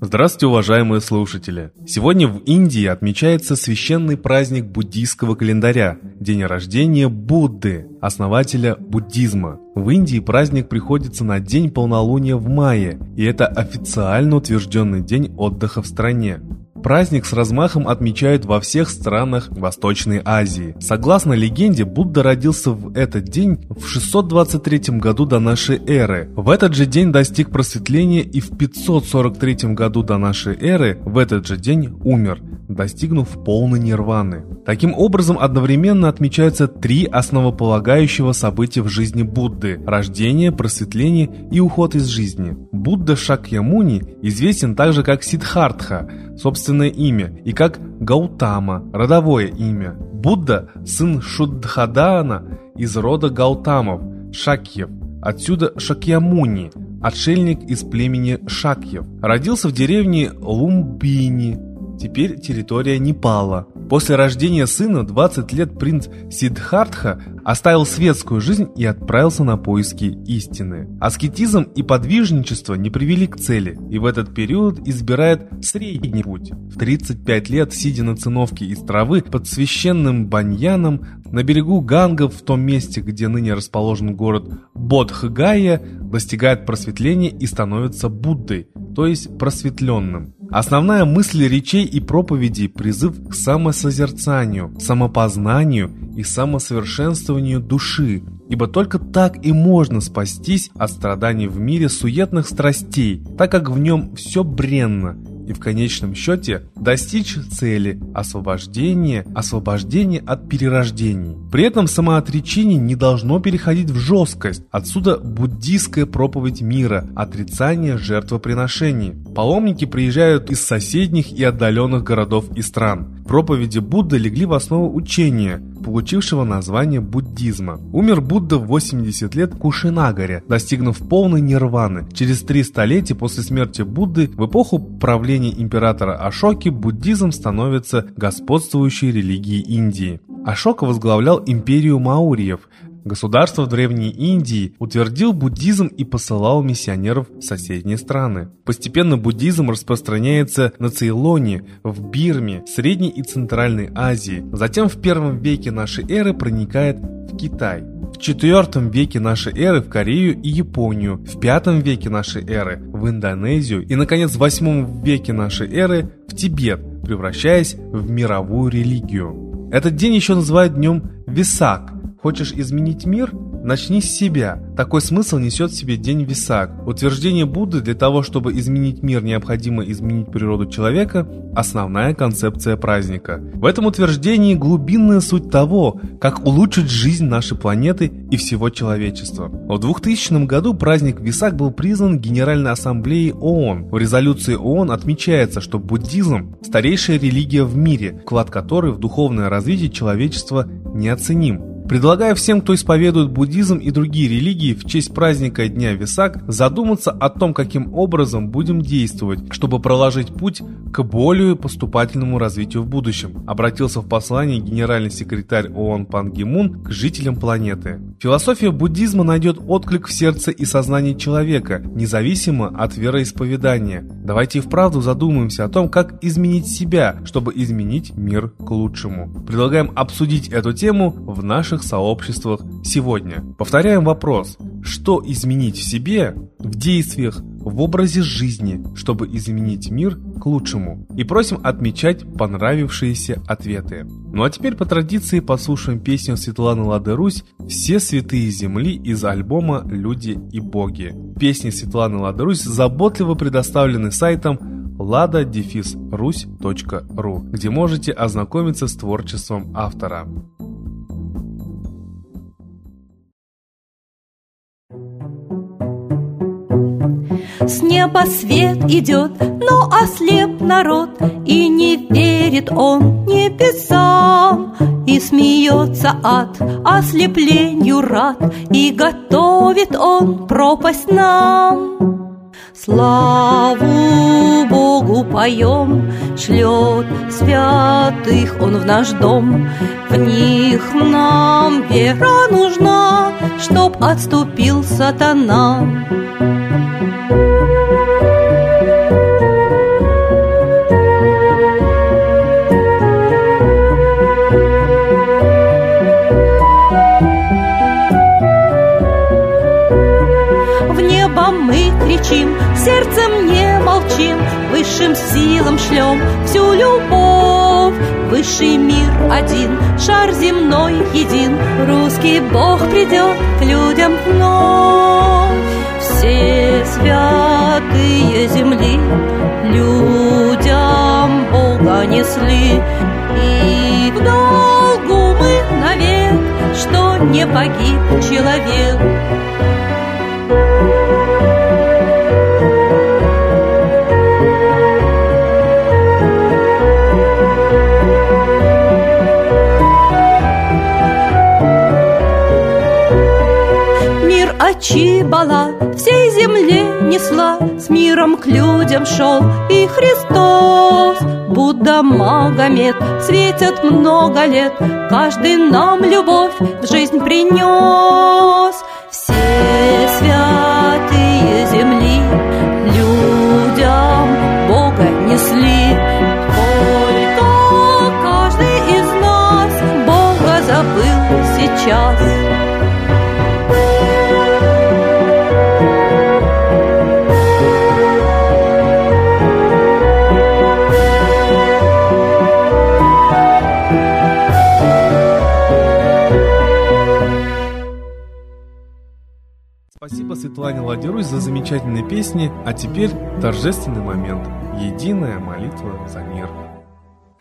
Здравствуйте, уважаемые слушатели! Сегодня в Индии отмечается священный праздник буддийского календаря – день рождения Будды, основателя буддизма. В Индии праздник приходится на день полнолуния в мае, и это официально утвержденный день отдыха в стране. Праздник с размахом отмечают во всех странах Восточной Азии. Согласно легенде, Будда родился в этот день в 623 году до нашей эры. В этот же день достиг просветления и в 543 году до нашей эры в этот же день умер, достигнув полной нирваны. Таким образом, одновременно отмечаются три основополагающего события в жизни Будды – рождение, просветление и уход из жизни. Будда Шакьямуни известен также как Сиддхартха, собственное имя, и как Гаутама, родовое имя. Будда – сын Шудхадана из рода Гаутамов, Шакьев, отсюда Шакьямуни, отшельник из племени Шакьев. Родился в деревне Лумбини, теперь территория Непала. После рождения сына 20 лет принц Сиддхартха оставил светскую жизнь и отправился на поиски истины. Аскетизм и подвижничество не привели к цели, и в этот период избирает средний путь. В 35 лет, сидя на циновке из травы под священным баньяном на берегу Ганга в том месте, где ныне расположен город Бодхгая, достигает просветления и становится Буддой, то есть просветленным. Основная мысль речей и проповедей – призыв к самосозерцанию, самопознанию и самосовершенствованию души, ибо только так и можно спастись от страданий в мире суетных страстей, так как в нем все бренно и в конечном счете достичь цели – освобождения, освобождения от перерождений. При этом самоотречение не должно переходить в жесткость, отсюда буддийская проповедь мира, отрицание жертвоприношений. Паломники приезжают из соседних и отдаленных городов и стран. Проповеди Будды легли в основу учения, получившего название буддизма. Умер Будда в 80 лет в Кушинагаре, достигнув полной нирваны. Через три столетия после смерти Будды в эпоху правления императора Ашоки буддизм становится господствующей религией Индии. Ашока возглавлял империю маурьев, Государство в Древней Индии утвердил буддизм и посылал миссионеров в соседние страны. Постепенно буддизм распространяется на Цейлоне, в Бирме, Средней и Центральной Азии. Затем в первом веке нашей эры проникает в Китай. В IV веке нашей эры в Корею и Японию, в V веке нашей эры в Индонезию и, наконец, в VIII веке нашей эры в Тибет, превращаясь в мировую религию. Этот день еще называют днем Висак, Хочешь изменить мир? Начни с себя. Такой смысл несет в себе День Висак. Утверждение Будды для того, чтобы изменить мир, необходимо изменить природу человека – основная концепция праздника. В этом утверждении глубинная суть того, как улучшить жизнь нашей планеты и всего человечества. В 2000 году праздник Висак был признан Генеральной Ассамблеей ООН. В резолюции ООН отмечается, что буддизм – старейшая религия в мире, вклад которой в духовное развитие человечества неоценим. Предлагаю всем, кто исповедует буддизм и другие религии в честь праздника Дня Висак, задуматься о том, каким образом будем действовать, чтобы проложить путь к более поступательному развитию в будущем, обратился в послании генеральный секретарь ООН Пан Ги Мун к жителям планеты. Философия буддизма найдет отклик в сердце и сознании человека, независимо от вероисповедания. Давайте и вправду задумаемся о том, как изменить себя, чтобы изменить мир к лучшему. Предлагаем обсудить эту тему в наших наших сообществах сегодня. Повторяем вопрос, что изменить в себе, в действиях, в образе жизни, чтобы изменить мир к лучшему. И просим отмечать понравившиеся ответы. Ну а теперь по традиции послушаем песню Светланы Лады Русь «Все святые земли» из альбома «Люди и боги». Песни Светланы Лады Русь заботливо предоставлены сайтом lada-ruсь.ru, где можете ознакомиться с творчеством автора. С неба свет идет, но ослеп народ, И не верит он небесам, И смеется от ослеплению рад, И готовит он пропасть нам. Славу Богу поем, шлет святых Он в наш дом. В них нам вера нужна, чтоб отступил сатана. Сердцем не молчим, высшим силам шлем всю любовь. Высший мир один, шар земной един, русский Бог придет к людям вновь. Все святые земли людям Бога несли, и в долгу мы навек, что не погиб человек. Чибала всей земле несла, С миром к людям шел и Христос. Будда, Магомед светят много лет, Каждый нам любовь в жизнь принес. Спасибо Светлане Ладерусь за замечательные песни, а теперь торжественный момент. Единая молитва за мир.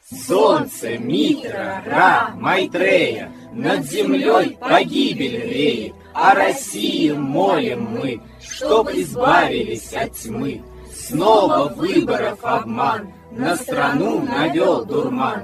Солнце, Митра, Ра, Майтрея, Над землей погибель реет, О России молим мы, Чтоб избавились от тьмы. Снова выборов обман, На страну навел дурман,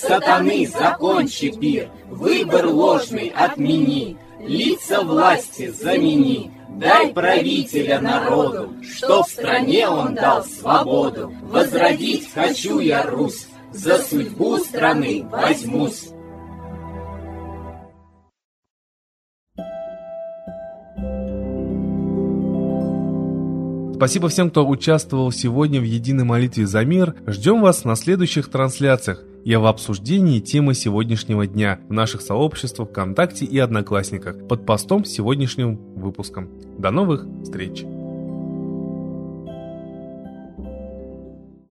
Сатаны, закончи пир, выбор ложный отмени, лица власти замени, дай правителя народу, что в стране он дал свободу. Возродить хочу я Русь, за судьбу страны возьмусь. Спасибо всем, кто участвовал сегодня в единой молитве за мир. Ждем вас на следующих трансляциях и в обсуждении темы сегодняшнего дня в наших сообществах ВКонтакте и Одноклассниках под постом с сегодняшним выпуском. До новых встреч!